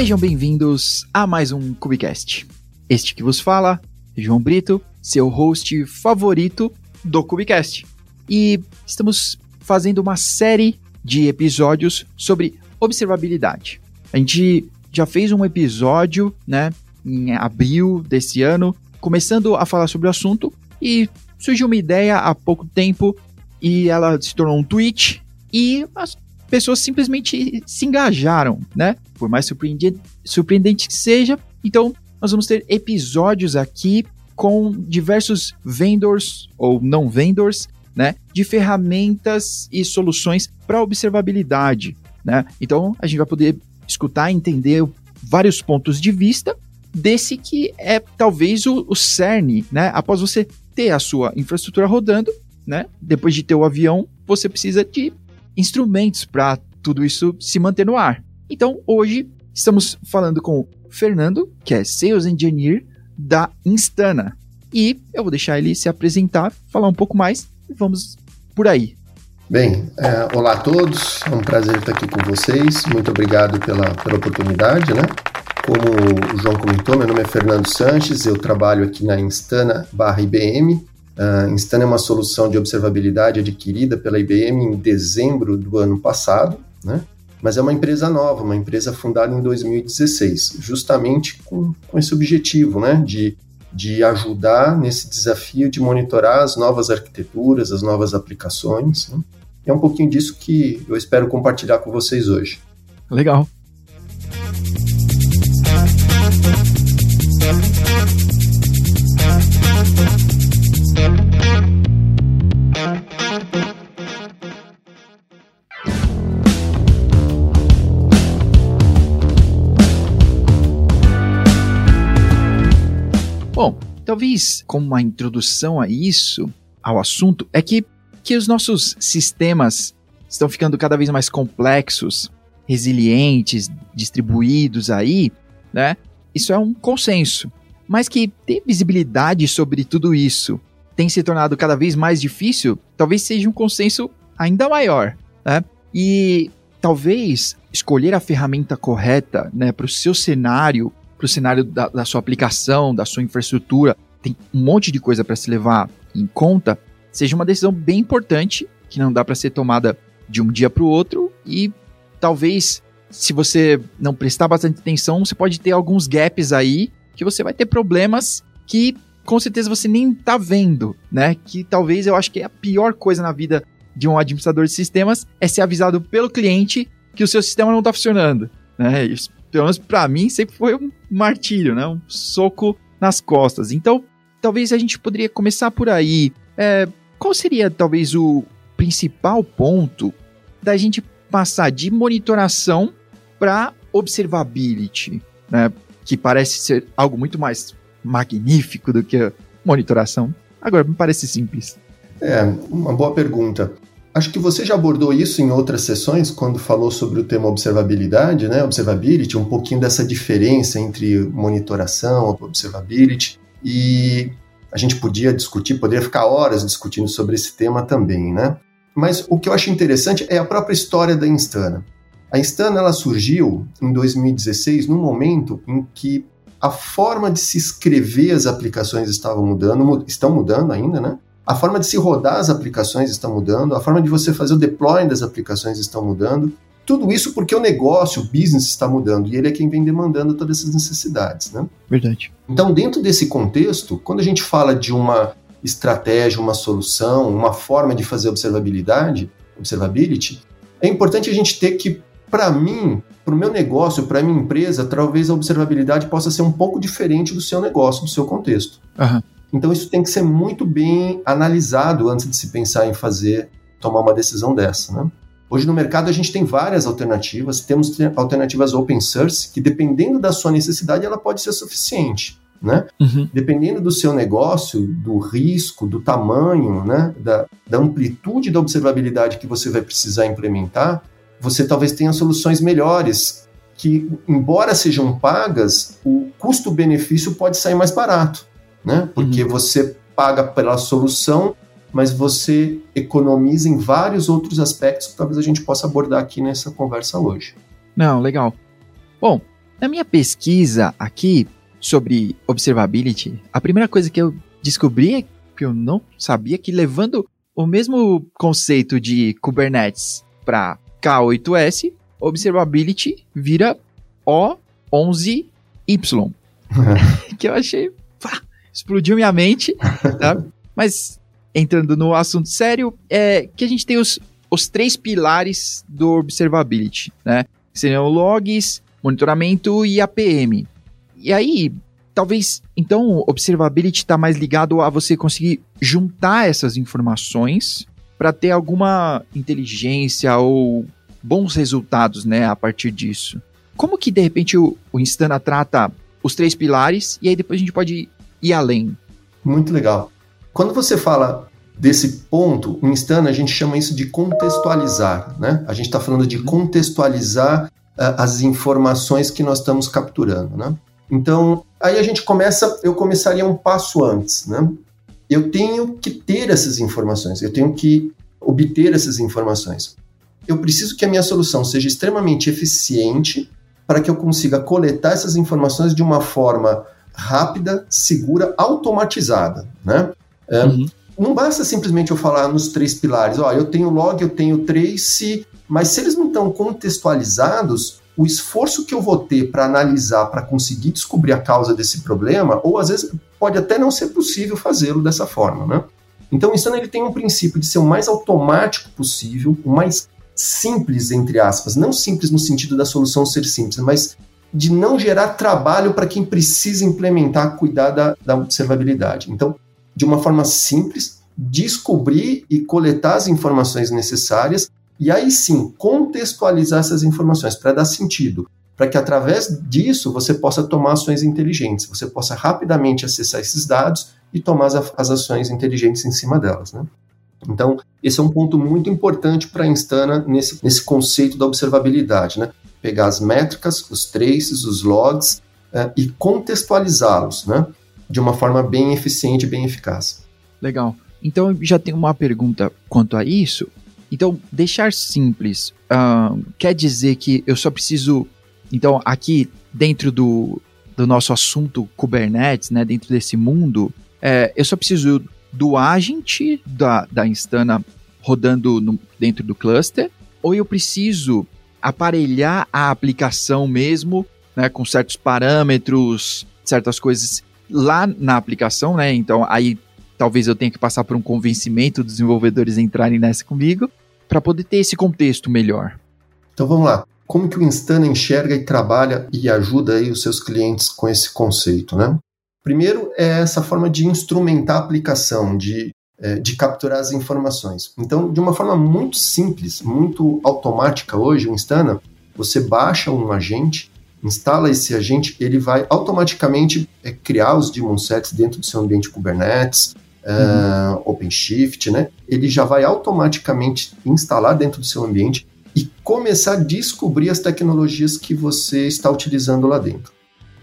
Sejam bem-vindos a mais um Cubicast. Este que vos fala, João Brito, seu host favorito do Cubicast. E estamos fazendo uma série de episódios sobre observabilidade. A gente já fez um episódio, né, em abril desse ano, começando a falar sobre o assunto e surgiu uma ideia há pouco tempo e ela se tornou um tweet e pessoas simplesmente se engajaram, né? Por mais surpreendente, surpreendente que seja. Então, nós vamos ter episódios aqui com diversos vendors ou não vendors, né, de ferramentas e soluções para observabilidade, né? Então, a gente vai poder escutar e entender vários pontos de vista desse que é talvez o, o cerne, né? Após você ter a sua infraestrutura rodando, né? Depois de ter o avião, você precisa de instrumentos para tudo isso se manter no ar. Então, hoje estamos falando com o Fernando, que é Sales Engineer da Instana. E eu vou deixar ele se apresentar, falar um pouco mais e vamos por aí. Bem, é, olá a todos, é um prazer estar aqui com vocês. Muito obrigado pela, pela oportunidade, né? Como o João comentou, meu nome é Fernando Sanches, eu trabalho aqui na Instana barra IBM. Uh, é uma solução de observabilidade adquirida pela IBM em dezembro do ano passado, né? Mas é uma empresa nova, uma empresa fundada em 2016, justamente com, com esse objetivo, né? De, de ajudar nesse desafio de monitorar as novas arquiteturas, as novas aplicações. Né? É um pouquinho disso que eu espero compartilhar com vocês hoje. Legal. Talvez como uma introdução a isso, ao assunto, é que, que os nossos sistemas estão ficando cada vez mais complexos, resilientes, distribuídos aí, né? Isso é um consenso. Mas que ter visibilidade sobre tudo isso tem se tornado cada vez mais difícil, talvez seja um consenso ainda maior, né? E talvez escolher a ferramenta correta, né, para o seu cenário para o cenário da, da, sua aplicação, da sua infraestrutura, tem um monte de coisa para se levar em conta, seja uma decisão bem importante, que não dá para ser tomada de um dia para o outro e talvez se você não prestar bastante atenção, você pode ter alguns gaps aí que você vai ter problemas que com certeza você nem tá vendo, né? Que talvez eu acho que é a pior coisa na vida de um administrador de sistemas é ser avisado pelo cliente que o seu sistema não está funcionando, né? Isso pelo menos para mim, sempre foi um martírio, né? Um soco nas costas. Então, talvez a gente poderia começar por aí. É, qual seria, talvez, o principal ponto da gente passar de monitoração para observability, né? Que parece ser algo muito mais magnífico do que monitoração. Agora, me parece simples. É, uma boa pergunta. Acho que você já abordou isso em outras sessões, quando falou sobre o tema observabilidade, né? Observability, um pouquinho dessa diferença entre monitoração observability. E a gente podia discutir, poderia ficar horas discutindo sobre esse tema também, né? Mas o que eu acho interessante é a própria história da Instana. A Instana ela surgiu em 2016, num momento em que a forma de se escrever as aplicações estavam mudando, estão mudando ainda, né? A forma de se rodar as aplicações está mudando, a forma de você fazer o deploy das aplicações estão mudando. Tudo isso porque o negócio, o business está mudando e ele é quem vem demandando todas essas necessidades, né? Verdade. Então, dentro desse contexto, quando a gente fala de uma estratégia, uma solução, uma forma de fazer observabilidade, observability, é importante a gente ter que, para mim, para o meu negócio, para a minha empresa, talvez a observabilidade possa ser um pouco diferente do seu negócio, do seu contexto. Uhum. Então isso tem que ser muito bem analisado antes de se pensar em fazer, tomar uma decisão dessa, né? Hoje no mercado a gente tem várias alternativas, temos alternativas open source que dependendo da sua necessidade ela pode ser suficiente, né? Uhum. Dependendo do seu negócio, do risco, do tamanho, né? Da, da amplitude da observabilidade que você vai precisar implementar, você talvez tenha soluções melhores que, embora sejam pagas, o custo-benefício pode sair mais barato né? Porque uhum. você paga pela solução, mas você economiza em vários outros aspectos que talvez a gente possa abordar aqui nessa conversa hoje. Não, legal. Bom, Na minha pesquisa aqui sobre observability, a primeira coisa que eu descobri é que eu não sabia que levando o mesmo conceito de Kubernetes para K8S, observability vira O11Y. que eu achei. Pá, explodiu minha mente. Tá? Mas entrando no assunto sério, é que a gente tem os, os três pilares do observability, né? Seriam logs, monitoramento e APM. E aí, talvez, então, observability está mais ligado a você conseguir juntar essas informações para ter alguma inteligência ou bons resultados, né, a partir disso. Como que, de repente, o, o Instana trata os três pilares e aí depois a gente pode ir além? Muito legal. Quando você fala desse ponto, em Instana a gente chama isso de contextualizar, né? A gente está falando de contextualizar uh, as informações que nós estamos capturando, né? Então, aí a gente começa, eu começaria um passo antes, né? Eu tenho que ter essas informações, eu tenho que obter essas informações. Eu preciso que a minha solução seja extremamente eficiente para que eu consiga coletar essas informações de uma forma rápida, segura, automatizada, né? É, uhum. Não basta simplesmente eu falar nos três pilares, ó, eu tenho log, eu tenho trace, mas se eles não estão contextualizados, o esforço que eu vou ter para analisar, para conseguir descobrir a causa desse problema, ou às vezes pode até não ser possível fazê-lo dessa forma, né? Então, o Instana ele tem um princípio de ser o mais automático possível, o mais simples, entre aspas, não simples no sentido da solução ser simples, mas de não gerar trabalho para quem precisa implementar, cuidar da, da observabilidade. Então, de uma forma simples, descobrir e coletar as informações necessárias e aí sim contextualizar essas informações para dar sentido, para que através disso você possa tomar ações inteligentes, você possa rapidamente acessar esses dados e tomar as, as ações inteligentes em cima delas. Né? Então, esse é um ponto muito importante para a Instana nesse, nesse conceito da observabilidade, né? Pegar as métricas, os traces, os logs é, e contextualizá-los, né? De uma forma bem eficiente e bem eficaz. Legal. Então, já tenho uma pergunta quanto a isso. Então, deixar simples uh, quer dizer que eu só preciso. Então, aqui dentro do, do nosso assunto Kubernetes, né, dentro desse mundo, é, eu só preciso do agente da, da Instana rodando no, dentro do cluster, ou eu preciso aparelhar a aplicação mesmo, né, com certos parâmetros, certas coisas lá na aplicação, né? Então aí talvez eu tenha que passar por um convencimento dos desenvolvedores entrarem nessa comigo para poder ter esse contexto melhor. Então vamos lá. Como que o Instana enxerga e trabalha e ajuda aí os seus clientes com esse conceito, né? Primeiro é essa forma de instrumentar a aplicação, de, de capturar as informações. Então, de uma forma muito simples, muito automática hoje, o Instana, você baixa um agente, instala esse agente, ele vai automaticamente é, criar os daemon sets dentro do seu ambiente Kubernetes, é, uhum. OpenShift, né? Ele já vai automaticamente instalar dentro do seu ambiente e começar a descobrir as tecnologias que você está utilizando lá dentro.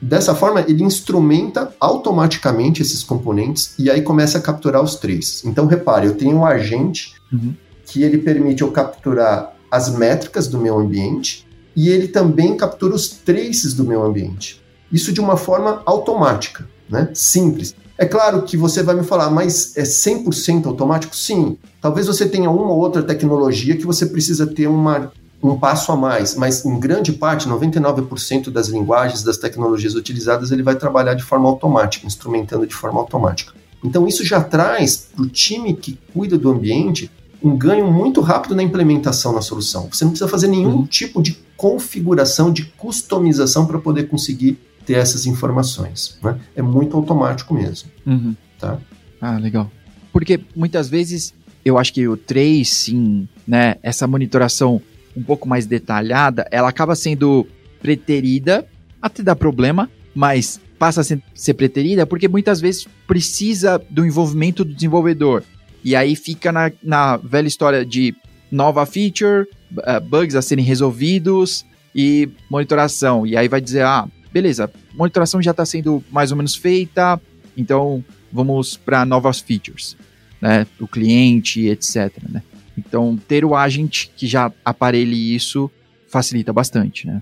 Dessa forma, ele instrumenta automaticamente esses componentes e aí começa a capturar os três. Então, repare, eu tenho um agente uhum. que ele permite eu capturar as métricas do meu ambiente e ele também captura os traces do meu ambiente. Isso de uma forma automática, né? simples. É claro que você vai me falar, mas é 100% automático? Sim. Talvez você tenha uma ou outra tecnologia que você precisa ter uma um passo a mais, mas em grande parte, 99% das linguagens, das tecnologias utilizadas, ele vai trabalhar de forma automática, instrumentando de forma automática. Então isso já traz para o time que cuida do ambiente um ganho muito rápido na implementação na solução. Você não precisa fazer nenhum uhum. tipo de configuração, de customização para poder conseguir ter essas informações. Né? É muito automático mesmo. Uhum. Tá? Ah, legal. Porque muitas vezes eu acho que o tracing, né, essa monitoração um pouco mais detalhada, ela acaba sendo preterida, até dá problema, mas passa a ser preterida porque muitas vezes precisa do envolvimento do desenvolvedor. E aí fica na, na velha história de nova feature, uh, bugs a serem resolvidos e monitoração. E aí vai dizer, ah, beleza, monitoração já está sendo mais ou menos feita, então vamos para novas features, né, o cliente, etc. Né? Então, ter o agente que já aparelhe isso facilita bastante, né?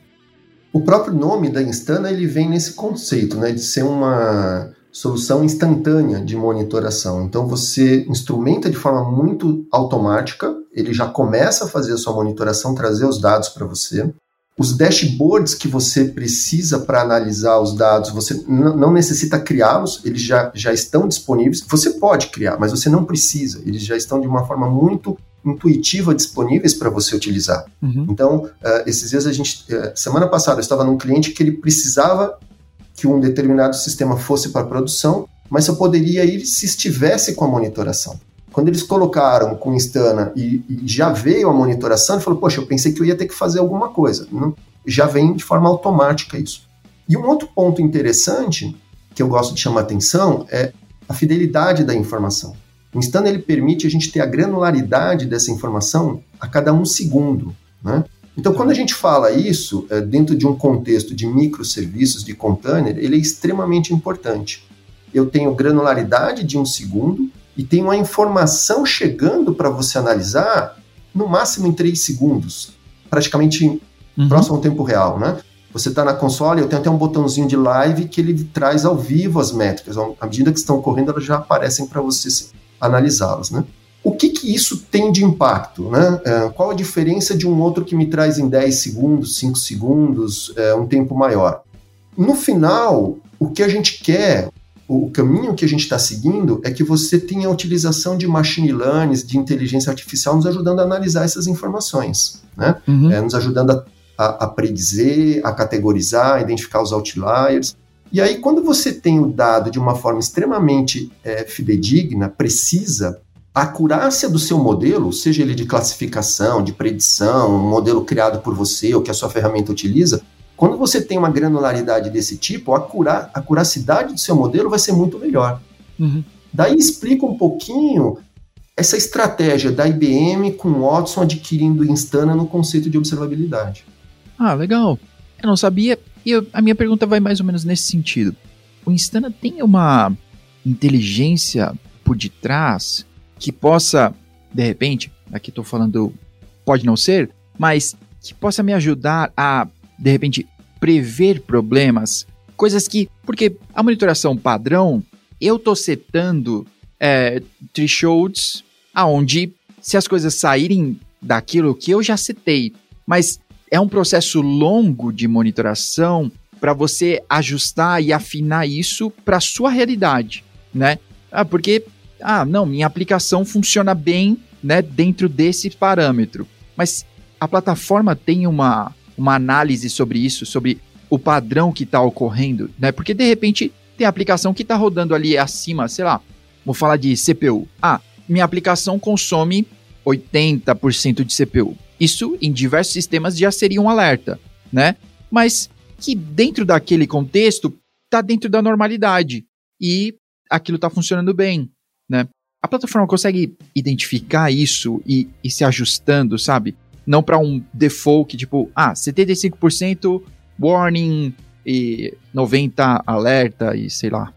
O próprio nome da Instana ele vem nesse conceito, né, de ser uma solução instantânea de monitoração. Então você instrumenta de forma muito automática, ele já começa a fazer a sua monitoração, trazer os dados para você. Os dashboards que você precisa para analisar os dados, você não necessita criá-los, eles já, já estão disponíveis. Você pode criar, mas você não precisa. Eles já estão de uma forma muito intuitiva disponíveis para você utilizar. Uhum. Então, uh, esses dias a gente. Uh, semana passada eu estava num cliente que ele precisava que um determinado sistema fosse para produção, mas eu poderia ir se estivesse com a monitoração. Quando eles colocaram com Instana e, e já veio a monitoração, ele falou: Poxa, eu pensei que eu ia ter que fazer alguma coisa. Não, já vem de forma automática isso. E um outro ponto interessante que eu gosto de chamar atenção é a fidelidade da informação. O Instana ele permite a gente ter a granularidade dessa informação a cada um segundo. Né? Então, quando a gente fala isso é, dentro de um contexto de microserviços, de container, ele é extremamente importante. Eu tenho granularidade de um segundo e tenho a informação chegando para você analisar no máximo em três segundos, praticamente uhum. próximo ao tempo real, né? Você está na console, eu tenho até um botãozinho de live que ele traz ao vivo as métricas. À medida que estão correndo, elas já aparecem para você analisá-las, né? O que, que isso tem de impacto? Né? É, qual a diferença de um outro que me traz em 10 segundos, 5 segundos, é, um tempo maior? No final, o que a gente quer, o caminho que a gente está seguindo é que você tenha a utilização de machine learning, de inteligência artificial, nos ajudando a analisar essas informações, né? Uhum. É, nos ajudando a, a, a predizer, a categorizar, a identificar os outliers. E aí, quando você tem o dado de uma forma extremamente é, fidedigna, precisa, a acurácia do seu modelo, seja ele de classificação, de predição, um modelo criado por você ou que a sua ferramenta utiliza, quando você tem uma granularidade desse tipo, a, cura, a curacidade do seu modelo vai ser muito melhor. Uhum. Daí explica um pouquinho essa estratégia da IBM com o Watson adquirindo Instana no conceito de observabilidade. Ah, legal. Eu não sabia e eu, a minha pergunta vai mais ou menos nesse sentido. O Instana tem uma inteligência por detrás que possa, de repente, aqui estou falando, pode não ser, mas que possa me ajudar a, de repente, prever problemas, coisas que, porque a monitoração padrão, eu estou setando é, thresholds aonde se as coisas saírem daquilo que eu já setei, mas é um processo longo de monitoração para você ajustar e afinar isso para sua realidade, né? Ah, porque ah, não, minha aplicação funciona bem, né, dentro desse parâmetro. Mas a plataforma tem uma uma análise sobre isso, sobre o padrão que está ocorrendo, né? Porque de repente tem aplicação que está rodando ali acima, sei lá, vou falar de CPU. Ah, minha aplicação consome 80% de CPU. Isso em diversos sistemas já seria um alerta, né? Mas que dentro daquele contexto está dentro da normalidade e aquilo está funcionando bem, né? A plataforma consegue identificar isso e, e se ajustando, sabe? Não para um default tipo, ah, 75% warning e 90 alerta e sei lá.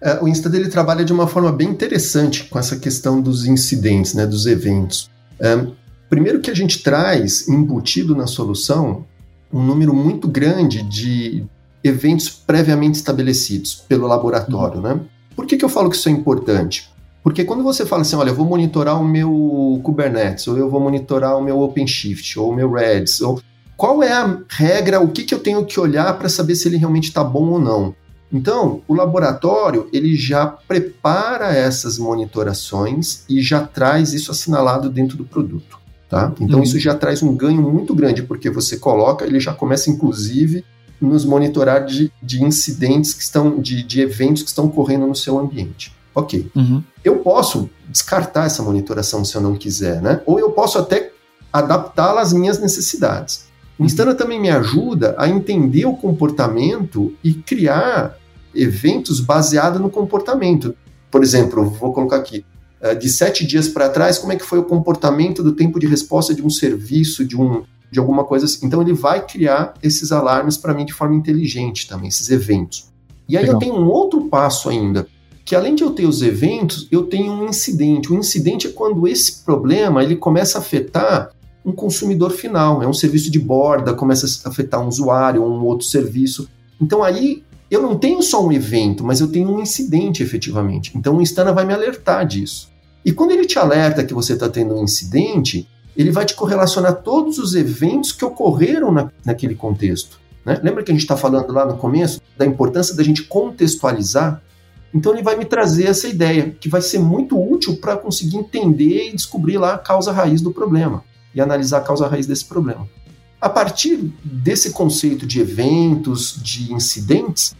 É, o Insta dele trabalha de uma forma bem interessante com essa questão dos incidentes, né, dos eventos. É, Primeiro que a gente traz embutido na solução um número muito grande de eventos previamente estabelecidos pelo laboratório, né? Por que, que eu falo que isso é importante? Porque quando você fala assim, olha, eu vou monitorar o meu Kubernetes, ou eu vou monitorar o meu OpenShift, ou o meu Redis, ou qual é a regra, o que, que eu tenho que olhar para saber se ele realmente está bom ou não? Então, o laboratório ele já prepara essas monitorações e já traz isso assinalado dentro do produto. Tá? Então uhum. isso já traz um ganho muito grande, porque você coloca, ele já começa inclusive nos monitorar de, de incidentes que estão, de, de eventos que estão ocorrendo no seu ambiente. Ok. Uhum. Eu posso descartar essa monitoração se eu não quiser, né? Ou eu posso até adaptá-la às minhas necessidades. O Instana também me ajuda a entender o comportamento e criar eventos baseados no comportamento. Por exemplo, vou colocar aqui, de sete dias para trás, como é que foi o comportamento do tempo de resposta de um serviço, de, um, de alguma coisa assim. Então ele vai criar esses alarmes para mim de forma inteligente também, esses eventos. E aí Legal. eu tenho um outro passo ainda, que além de eu ter os eventos, eu tenho um incidente. O incidente é quando esse problema ele começa a afetar um consumidor final, é um serviço de borda, começa a afetar um usuário ou um outro serviço. Então aí eu não tenho só um evento, mas eu tenho um incidente efetivamente. Então o Instana vai me alertar disso. E quando ele te alerta que você está tendo um incidente, ele vai te correlacionar todos os eventos que ocorreram na, naquele contexto. Né? Lembra que a gente está falando lá no começo da importância da gente contextualizar? Então ele vai me trazer essa ideia, que vai ser muito útil para conseguir entender e descobrir lá a causa raiz do problema e analisar a causa raiz desse problema. A partir desse conceito de eventos, de incidentes,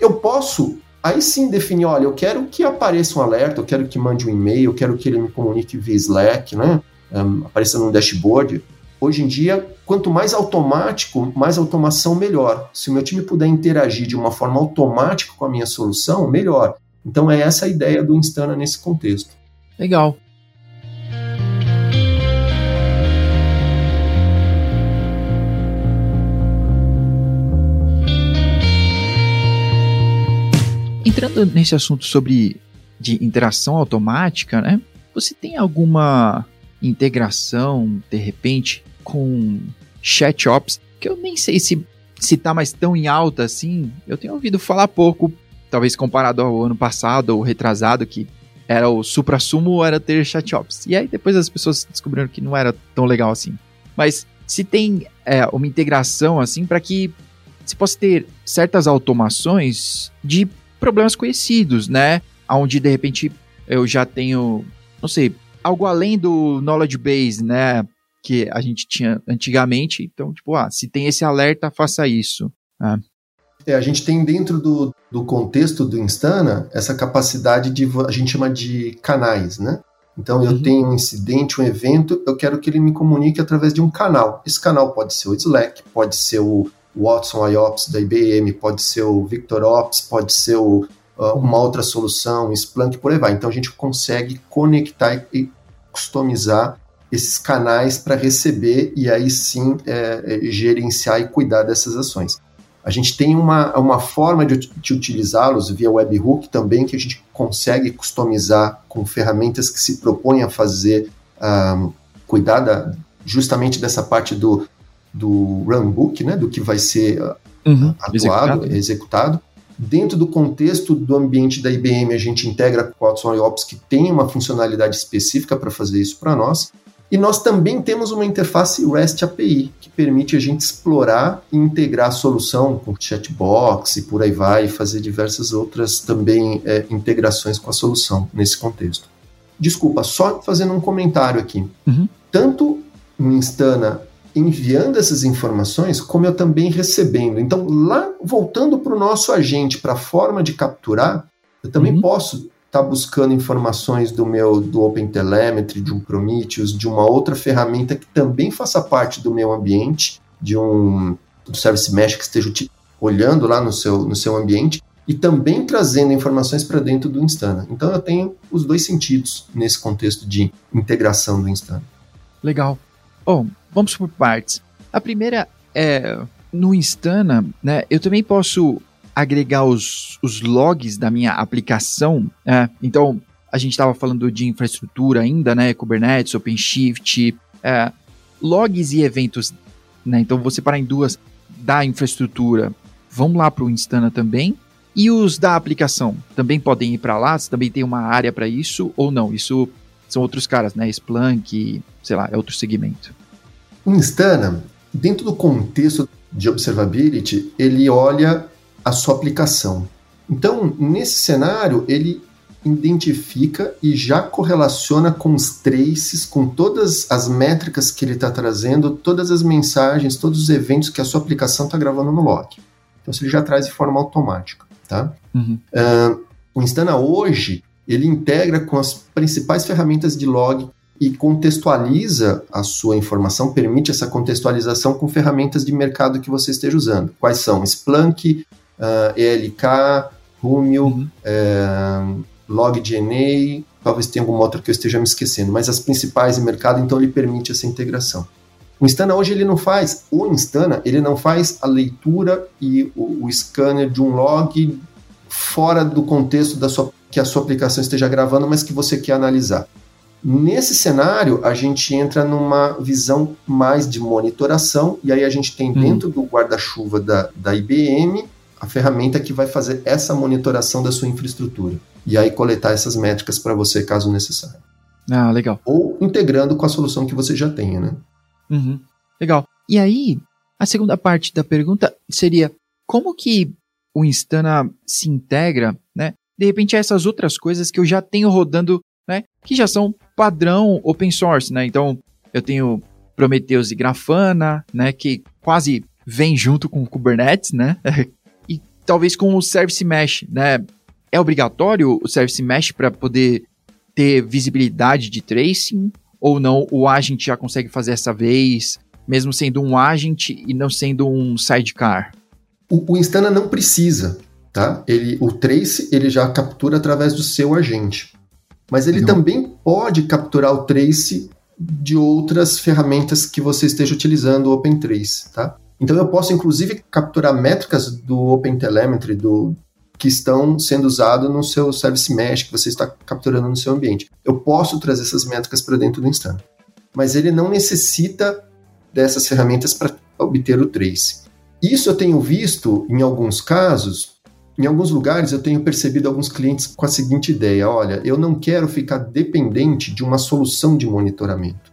eu posso aí sim definir, olha, eu quero que apareça um alerta, eu quero que mande um e-mail, eu quero que ele me comunique via Slack, né? Um, apareça num dashboard. Hoje em dia, quanto mais automático, mais automação, melhor. Se o meu time puder interagir de uma forma automática com a minha solução, melhor. Então é essa a ideia do Instana nesse contexto. Legal. Entrando nesse assunto sobre de interação automática, né? Você tem alguma integração, de repente, com chat ops, que eu nem sei se se tá mais tão em alta assim. Eu tenho ouvido falar pouco, talvez comparado ao ano passado ou retrasado, que era o supra-sumo era ter chat ops. E aí depois as pessoas descobriram que não era tão legal assim. Mas se tem é, uma integração assim para que se possa ter certas automações de problemas conhecidos, né? Onde de repente eu já tenho, não sei, algo além do knowledge base, né? Que a gente tinha antigamente. Então, tipo, ah, se tem esse alerta, faça isso. Ah. É, a gente tem dentro do, do contexto do Instana essa capacidade de, a gente chama de canais, né? Então, eu uhum. tenho um incidente, um evento, eu quero que ele me comunique através de um canal. Esse canal pode ser o Slack, pode ser o Watson IOPS da IBM, pode ser o VictorOps, pode ser o, uh, uma outra solução, Splunk, por aí vai. Então, a gente consegue conectar e customizar esses canais para receber e aí sim é, é, gerenciar e cuidar dessas ações. A gente tem uma, uma forma de, de utilizá-los via webhook também que a gente consegue customizar com ferramentas que se propõem a fazer, um, cuidar da, justamente dessa parte do, do runbook, né, do que vai ser uhum, atuado, executado. executado. Dentro do contexto do ambiente da IBM, a gente integra com o Watson IOPS, que tem uma funcionalidade específica para fazer isso para nós. E nós também temos uma interface REST API, que permite a gente explorar e integrar a solução com chatbox e por aí vai, e fazer diversas outras também é, integrações com a solução nesse contexto. Desculpa, só fazendo um comentário aqui. Uhum. Tanto no Instana enviando essas informações, como eu também recebendo. Então, lá voltando para o nosso agente, para a forma de capturar, eu também uhum. posso estar tá buscando informações do meu do OpenTelemetry, de um Prometheus, de uma outra ferramenta que também faça parte do meu ambiente, de um do Service Mesh que esteja olhando lá no seu, no seu ambiente e também trazendo informações para dentro do Instana. Então eu tenho os dois sentidos nesse contexto de integração do Instana. Legal. Bom, vamos por partes. A primeira é no Instana, né? Eu também posso agregar os, os logs da minha aplicação. Né? Então, a gente estava falando de infraestrutura ainda, né? Kubernetes, OpenShift, é, logs e eventos. Né? Então, você para em duas da infraestrutura, vão lá para o Instana também. E os da aplicação também podem ir para lá? Você também tem uma área para isso ou não? Isso são outros caras, né? Splunk, sei lá, é outro segmento. O Instana, dentro do contexto de observability, ele olha a sua aplicação. Então, nesse cenário, ele identifica e já correlaciona com os traces, com todas as métricas que ele está trazendo, todas as mensagens, todos os eventos que a sua aplicação está gravando no log. Então, isso ele já traz de forma automática. Tá? Uhum. Uh, o Instana hoje, ele integra com as principais ferramentas de log e contextualiza a sua informação, permite essa contextualização com ferramentas de mercado que você esteja usando. Quais são? Splunk, uh, ah, ELK, Rumio, uhum. uh, LogDNA, talvez tenha alguma outra que eu esteja me esquecendo, mas as principais em mercado, então ele permite essa integração. O Instana hoje ele não faz, o Instana ele não faz a leitura e o, o scanner de um log fora do contexto da sua, que a sua aplicação esteja gravando, mas que você quer analisar. Nesse cenário, a gente entra numa visão mais de monitoração, e aí a gente tem hum. dentro do guarda-chuva da, da IBM a ferramenta que vai fazer essa monitoração da sua infraestrutura. E aí coletar essas métricas para você, caso necessário. Ah, legal. Ou integrando com a solução que você já tenha, né? Uhum. Legal. E aí, a segunda parte da pergunta seria: como que o Instana se integra, né? De repente, a essas outras coisas que eu já tenho rodando, né? Que já são padrão open source, né? Então, eu tenho Prometheus e Grafana, né? Que quase vem junto com Kubernetes, né? e talvez com o Service Mesh, né? É obrigatório o Service Mesh para poder ter visibilidade de tracing? Ou não, o agent já consegue fazer essa vez, mesmo sendo um agent e não sendo um sidecar? O, o Instana não precisa, tá? Ele, o trace ele já captura através do seu agente. Mas ele também pode capturar o trace de outras ferramentas que você esteja utilizando o OpenTrace, tá? Então eu posso inclusive capturar métricas do OpenTelemetry, do, que estão sendo usados no seu Service Mesh que você está capturando no seu ambiente. Eu posso trazer essas métricas para dentro do Instana, mas ele não necessita dessas ferramentas para obter o trace. Isso eu tenho visto em alguns casos, em alguns lugares eu tenho percebido alguns clientes com a seguinte ideia: olha, eu não quero ficar dependente de uma solução de monitoramento.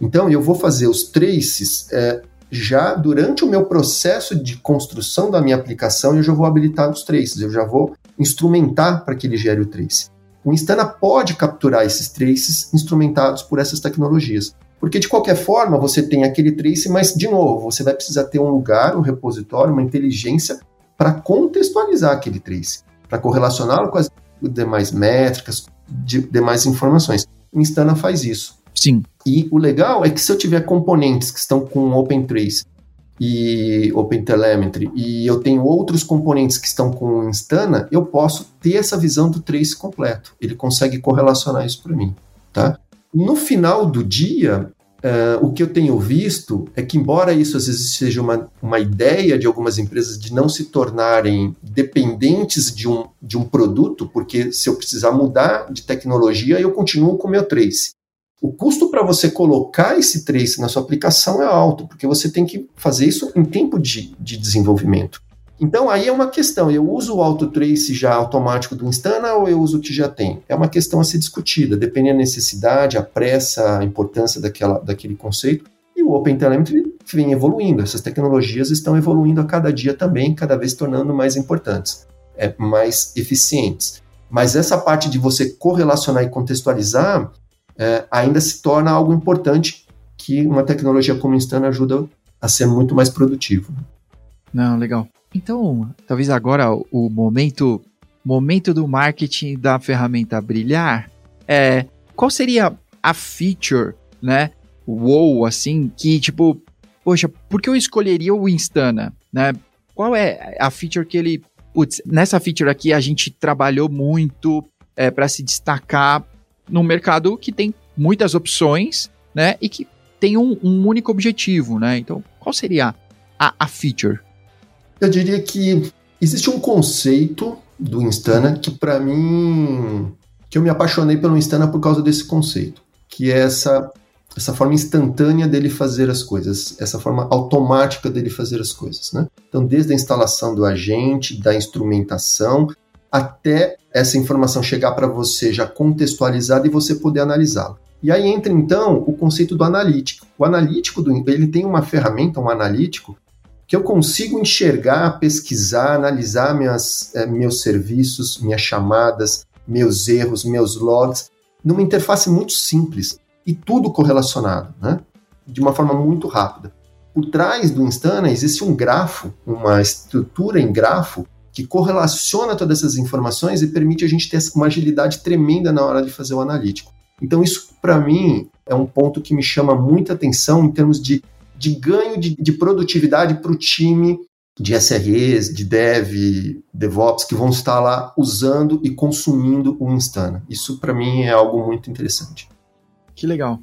Então eu vou fazer os traces é, já durante o meu processo de construção da minha aplicação, eu já vou habilitar os traces, eu já vou instrumentar para que ele gere o trace. O Instana pode capturar esses traces instrumentados por essas tecnologias. Porque de qualquer forma você tem aquele trace, mas de novo, você vai precisar ter um lugar, um repositório, uma inteligência para contextualizar aquele trace, para correlacioná-lo com as demais métricas, de, demais informações. O Instana faz isso. Sim. E o legal é que se eu tiver componentes que estão com OpenTrace e OpenTelemetry e eu tenho outros componentes que estão com Instana, eu posso ter essa visão do trace completo. Ele consegue correlacionar isso para mim, tá? No final do dia, uh, o que eu tenho visto é que, embora isso às vezes seja uma, uma ideia de algumas empresas de não se tornarem dependentes de um, de um produto, porque se eu precisar mudar de tecnologia, eu continuo com o meu trace. O custo para você colocar esse trace na sua aplicação é alto, porque você tem que fazer isso em tempo de, de desenvolvimento. Então aí é uma questão, eu uso o auto trace já automático do Instana ou eu uso o que já tem? É uma questão a ser discutida, depende da necessidade, a pressa, a importância daquela, daquele conceito. E o OpenTelemetry vem evoluindo, essas tecnologias estão evoluindo a cada dia também, cada vez tornando mais importantes, é, mais eficientes. Mas essa parte de você correlacionar e contextualizar é, ainda se torna algo importante que uma tecnologia como Instana ajuda a ser muito mais produtivo. Não, legal. Então, talvez agora o momento momento do marketing da ferramenta brilhar é qual seria a feature, né? Wow, assim, que tipo, poxa, por que eu escolheria o Instana, né? Qual é a feature que ele, putz, nessa feature aqui a gente trabalhou muito é, para se destacar num mercado que tem muitas opções, né? E que tem um, um único objetivo, né? Então, qual seria a, a feature? Eu diria que existe um conceito do Instana que para mim que eu me apaixonei pelo Instana por causa desse conceito, que é essa essa forma instantânea dele fazer as coisas, essa forma automática dele fazer as coisas, né? Então, desde a instalação do agente, da instrumentação, até essa informação chegar para você já contextualizada e você poder analisá-la. E aí entra então o conceito do analítico. O analítico do, ele tem uma ferramenta, um analítico, que eu consigo enxergar, pesquisar, analisar minhas, é, meus serviços, minhas chamadas, meus erros, meus logs, numa interface muito simples e tudo correlacionado, né? de uma forma muito rápida. Por trás do Instana existe um grafo, uma estrutura em grafo que correlaciona todas essas informações e permite a gente ter uma agilidade tremenda na hora de fazer o analítico. Então, isso, para mim, é um ponto que me chama muita atenção em termos de de ganho de, de produtividade para o time de SREs, de Dev, DevOps, que vão estar lá usando e consumindo o Instana. Isso, para mim, é algo muito interessante. Que legal.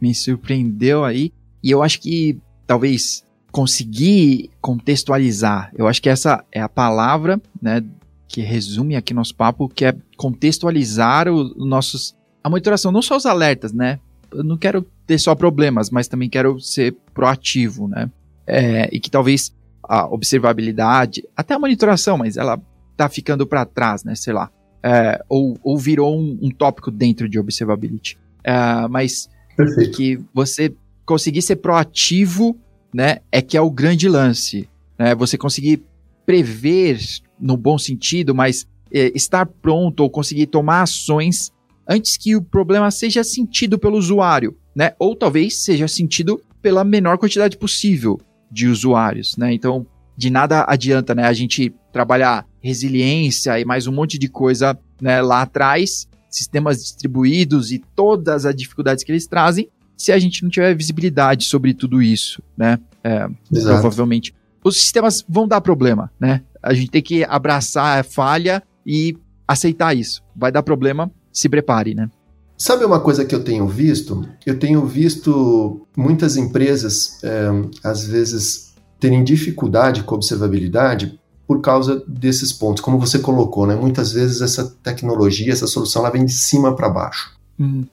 Me surpreendeu aí. E eu acho que talvez conseguir contextualizar. Eu acho que essa é a palavra, né, que resume aqui nosso papo, que é contextualizar os nossos a monitoração, não só os alertas, né? Eu não quero ter só problemas, mas também quero ser proativo, né? É, e que talvez a observabilidade, até a monitoração, mas ela tá ficando para trás, né? Sei lá. É, ou, ou virou um, um, tópico dentro de observability. É, mas Perfeito. que você conseguir ser proativo, né? É que é o grande lance. Né? Você conseguir prever no bom sentido, mas é, estar pronto ou conseguir tomar ações antes que o problema seja sentido pelo usuário, né? Ou talvez seja sentido pela menor quantidade possível de usuários, né? Então, de nada adianta, né, a gente trabalhar resiliência e mais um monte de coisa, né, lá atrás, sistemas distribuídos e todas as dificuldades que eles trazem, se a gente não tiver visibilidade sobre tudo isso, né? É, provavelmente os sistemas vão dar problema, né? A gente tem que abraçar a falha e aceitar isso. Vai dar problema, se prepare, né? Sabe uma coisa que eu tenho visto? Eu tenho visto muitas empresas, é, às vezes, terem dificuldade com observabilidade por causa desses pontos, como você colocou, né? Muitas vezes essa tecnologia, essa solução, ela vem de cima para baixo. Uhum.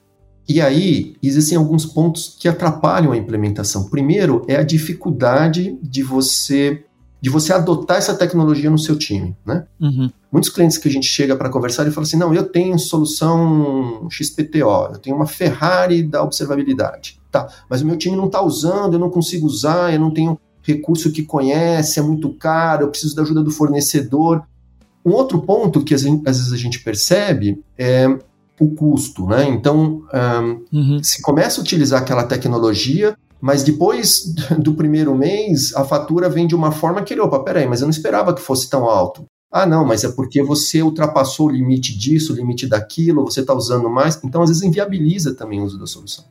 E aí, existem alguns pontos que atrapalham a implementação. Primeiro é a dificuldade de você de você adotar essa tecnologia no seu time, né? Uhum. Muitos clientes que a gente chega para conversar e falam assim, não, eu tenho solução XPTO, eu tenho uma Ferrari da observabilidade, tá? Mas o meu time não está usando, eu não consigo usar, eu não tenho recurso que conhece, é muito caro, eu preciso da ajuda do fornecedor. Um outro ponto que às vezes a gente percebe é o custo, né? Então, um, uhum. se começa a utilizar aquela tecnologia, mas depois do primeiro mês, a fatura vem de uma forma que ele, opa, peraí, mas eu não esperava que fosse tão alto. Ah, não, mas é porque você ultrapassou o limite disso, o limite daquilo, você está usando mais. Então, às vezes, inviabiliza também o uso da solução.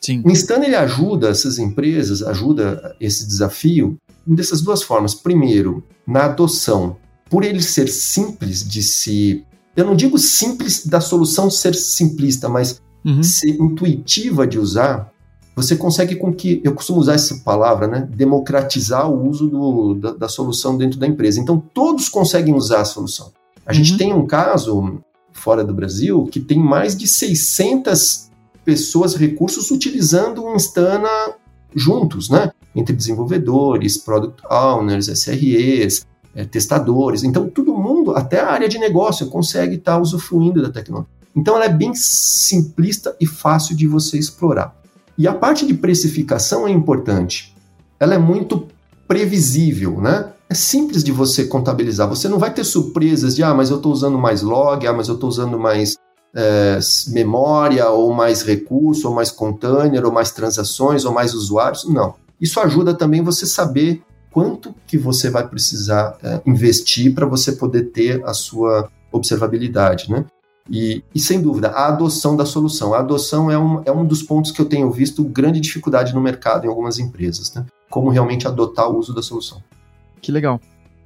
Sim. O Instant ele ajuda essas empresas, ajuda esse desafio dessas duas formas. Primeiro, na adoção. Por ele ser simples de se eu não digo simples da solução ser simplista, mas uhum. ser intuitiva de usar, você consegue com que, eu costumo usar essa palavra, né, democratizar o uso do, da, da, solução dentro da empresa. Então, todos conseguem usar a solução. A uhum. gente tem um caso fora do Brasil que tem mais de 600 pessoas, recursos utilizando o Instana juntos, né? Entre desenvolvedores, product owners, SREs, é, testadores. Então, todo mundo, até a área de negócio, consegue estar tá usufruindo da tecnologia. Então, ela é bem simplista e fácil de você explorar. E a parte de precificação é importante. Ela é muito previsível, né? É simples de você contabilizar. Você não vai ter surpresas de, ah, mas eu estou usando mais log, ah, mas eu estou usando mais é, memória, ou mais recurso, ou mais container, ou mais transações, ou mais usuários. Não. Isso ajuda também você saber quanto que você vai precisar é, investir para você poder ter a sua observabilidade, né? E, e, sem dúvida, a adoção da solução. A adoção é um, é um dos pontos que eu tenho visto grande dificuldade no mercado em algumas empresas, né? Como realmente adotar o uso da solução. Que legal.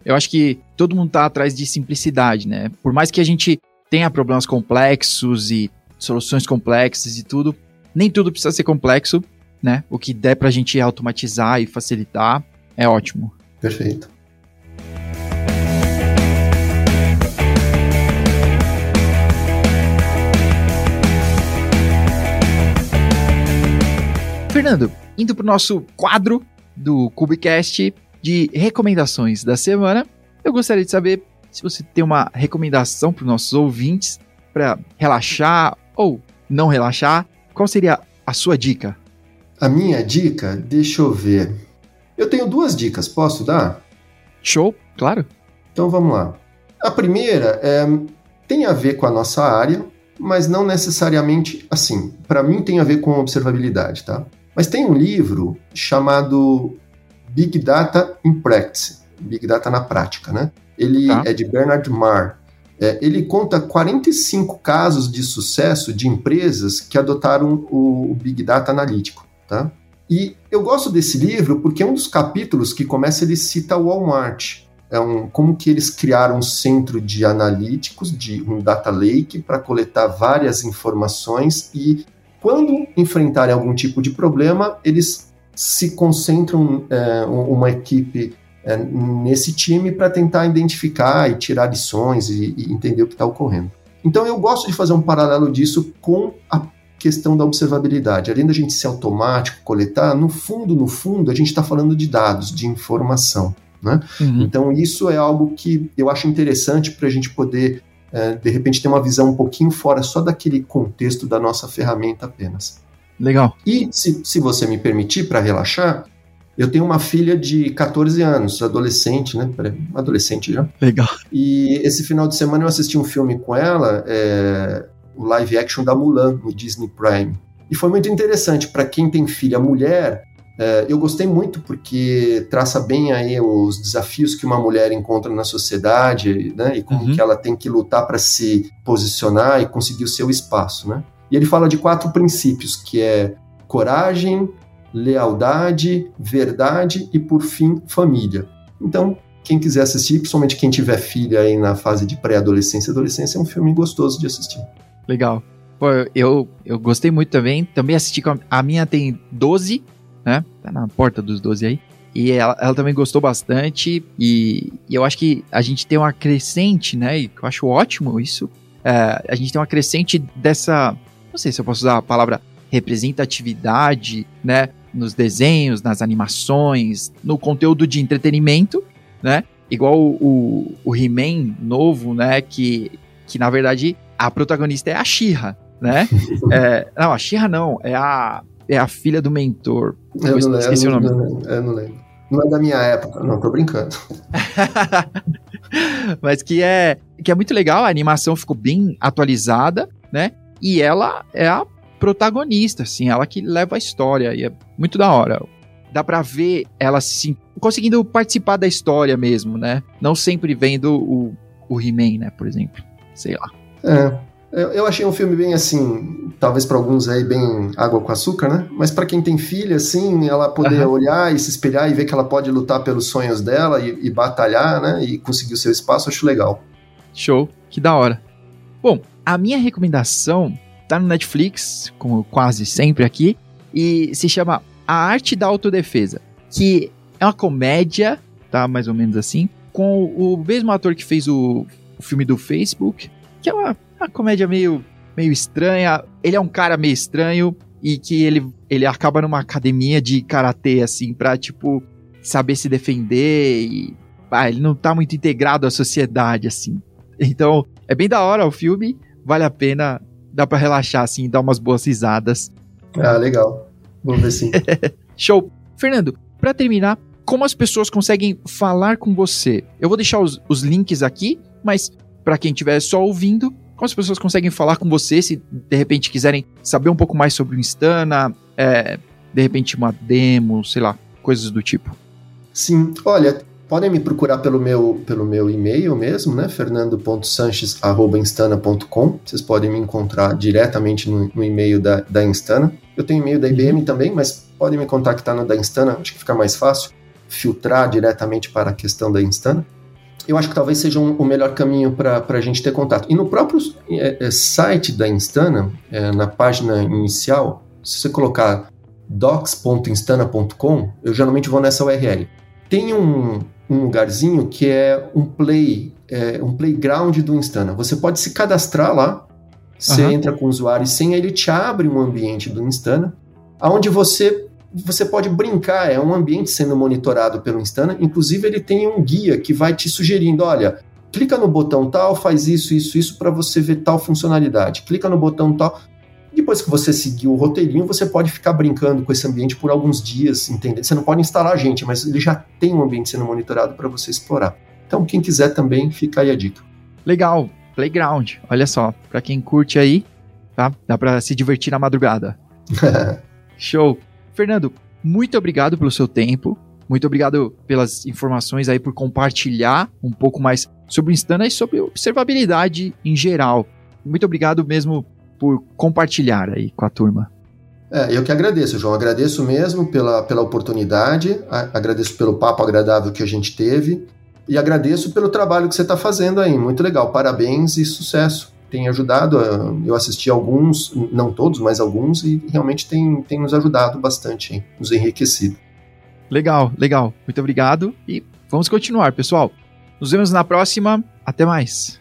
Eu acho que todo mundo está atrás de simplicidade, né? Por mais que a gente tenha problemas complexos e soluções complexas e tudo, nem tudo precisa ser complexo, né? O que der para a gente automatizar e facilitar, é ótimo. Perfeito. Fernando, indo para o nosso quadro do Cubicast de recomendações da semana, eu gostaria de saber se você tem uma recomendação para os nossos ouvintes para relaxar ou não relaxar. Qual seria a sua dica? A minha dica, deixa eu ver. Eu tenho duas dicas, posso dar? Show, claro. Então vamos lá. A primeira é, tem a ver com a nossa área, mas não necessariamente assim. Para mim tem a ver com observabilidade, tá? Mas tem um livro chamado Big Data in Practice, Big Data na prática, né? Ele tá. é de Bernard Marr. É, ele conta 45 casos de sucesso de empresas que adotaram o, o Big Data analítico, tá? E eu gosto desse livro porque um dos capítulos que começa ele cita o Walmart. É um, como que eles criaram um centro de analíticos, de um data lake, para coletar várias informações e quando enfrentarem algum tipo de problema, eles se concentram é, uma equipe é, nesse time para tentar identificar e tirar lições e, e entender o que está ocorrendo. Então eu gosto de fazer um paralelo disso com a questão da observabilidade. Além da gente ser automático, coletar, no fundo, no fundo, a gente está falando de dados, de informação. Né? Uhum. Então, isso é algo que eu acho interessante para a gente poder, é, de repente, ter uma visão um pouquinho fora só daquele contexto da nossa ferramenta apenas. Legal. E, se, se você me permitir, para relaxar, eu tenho uma filha de 14 anos, adolescente, né? Adolescente já. Legal. E esse final de semana eu assisti um filme com ela, é, o live action da Mulan, no Disney Prime. E foi muito interessante. Para quem tem filha mulher, eu gostei muito porque traça bem aí os desafios que uma mulher encontra na sociedade, né? E como uhum. que ela tem que lutar para se posicionar e conseguir o seu espaço, né? E ele fala de quatro princípios, que é coragem, lealdade, verdade e, por fim, família. Então, quem quiser assistir, principalmente quem tiver filha aí na fase de pré-adolescência e adolescência, é um filme gostoso de assistir. Legal. Pô, eu, eu gostei muito também. Também assisti com a, a minha tem 12 né? Tá na porta dos 12 aí. E ela, ela também gostou bastante. E, e, eu acho que a gente tem uma crescente, né? E eu acho ótimo isso. É, a gente tem uma crescente dessa. Não sei se eu posso usar a palavra representatividade, né? Nos desenhos, nas animações, no conteúdo de entretenimento, né? Igual o, o, o He-Man novo, né? Que, que na verdade a protagonista é a Shira, né? é, não, a Shira não, é a é a filha do mentor. Eu, eu não esqueci o nome. eu não lembro. Não é da minha época, não, tô brincando. Mas que é, que é muito legal, a animação ficou bem atualizada, né? E ela é a protagonista, assim, ela que leva a história, e é muito da hora. Dá pra ver ela assim, conseguindo participar da história mesmo, né? Não sempre vendo o, o He-Man, né, por exemplo. Sei lá. É, eu achei um filme bem assim, talvez para alguns aí bem água com açúcar, né? Mas para quem tem filha, assim, ela poder uhum. olhar e se espelhar e ver que ela pode lutar pelos sonhos dela e, e, batalhar, né? E conseguir o seu espaço, acho legal. Show, que da hora. Bom, a minha recomendação tá no Netflix, como quase sempre aqui, e se chama A Arte da Autodefesa, que é uma comédia, tá? Mais ou menos assim, com o mesmo ator que fez o, o filme do Facebook, que é uma uma comédia meio, meio estranha. Ele é um cara meio estranho e que ele, ele acaba numa academia de karatê, assim, pra, tipo, saber se defender e. Ah, ele não tá muito integrado à sociedade, assim. Então, é bem da hora o filme, vale a pena, dá para relaxar, assim, dar umas boas risadas. Ah, legal. Vamos ver sim. Show. Fernando, para terminar, como as pessoas conseguem falar com você? Eu vou deixar os, os links aqui, mas para quem estiver só ouvindo, como as pessoas conseguem falar com você se de repente quiserem saber um pouco mais sobre o Instana, é, de repente uma demo, sei lá, coisas do tipo? Sim, olha, podem me procurar pelo meu, pelo meu e-mail mesmo, né? fernando.sanches.instana.com. Vocês podem me encontrar diretamente no, no e-mail da, da Instana. Eu tenho e-mail da IBM uhum. também, mas podem me contactar no da Instana, acho que fica mais fácil filtrar diretamente para a questão da Instana eu acho que talvez seja um, o melhor caminho para a gente ter contato. E no próprio é, é, site da Instana, é, na página inicial, se você colocar docs.instana.com, eu geralmente vou nessa URL. Tem um, um lugarzinho que é um play, é, um playground do Instana. Você pode se cadastrar lá, você uhum. entra com o usuário e senha, ele te abre um ambiente do Instana, aonde você você pode brincar, é um ambiente sendo monitorado pelo Instana. Inclusive, ele tem um guia que vai te sugerindo: olha, clica no botão tal, faz isso, isso, isso para você ver tal funcionalidade. Clica no botão tal. Depois que você seguir o roteirinho, você pode ficar brincando com esse ambiente por alguns dias, entendeu? Você não pode instalar a gente, mas ele já tem um ambiente sendo monitorado para você explorar. Então, quem quiser também, fica aí a dica. Legal, Playground. Olha só, para quem curte aí, tá? Dá para se divertir na madrugada. Show. Fernando, muito obrigado pelo seu tempo. Muito obrigado pelas informações aí, por compartilhar um pouco mais sobre o Instana e sobre observabilidade em geral. Muito obrigado mesmo por compartilhar aí com a turma. É, eu que agradeço, João. Agradeço mesmo pela, pela oportunidade, agradeço pelo papo agradável que a gente teve e agradeço pelo trabalho que você está fazendo aí. Muito legal. Parabéns e sucesso tem ajudado. Eu assisti alguns, não todos, mas alguns, e realmente tem, tem nos ajudado bastante, hein? nos enriquecido. Legal, legal. Muito obrigado e vamos continuar, pessoal. Nos vemos na próxima. Até mais.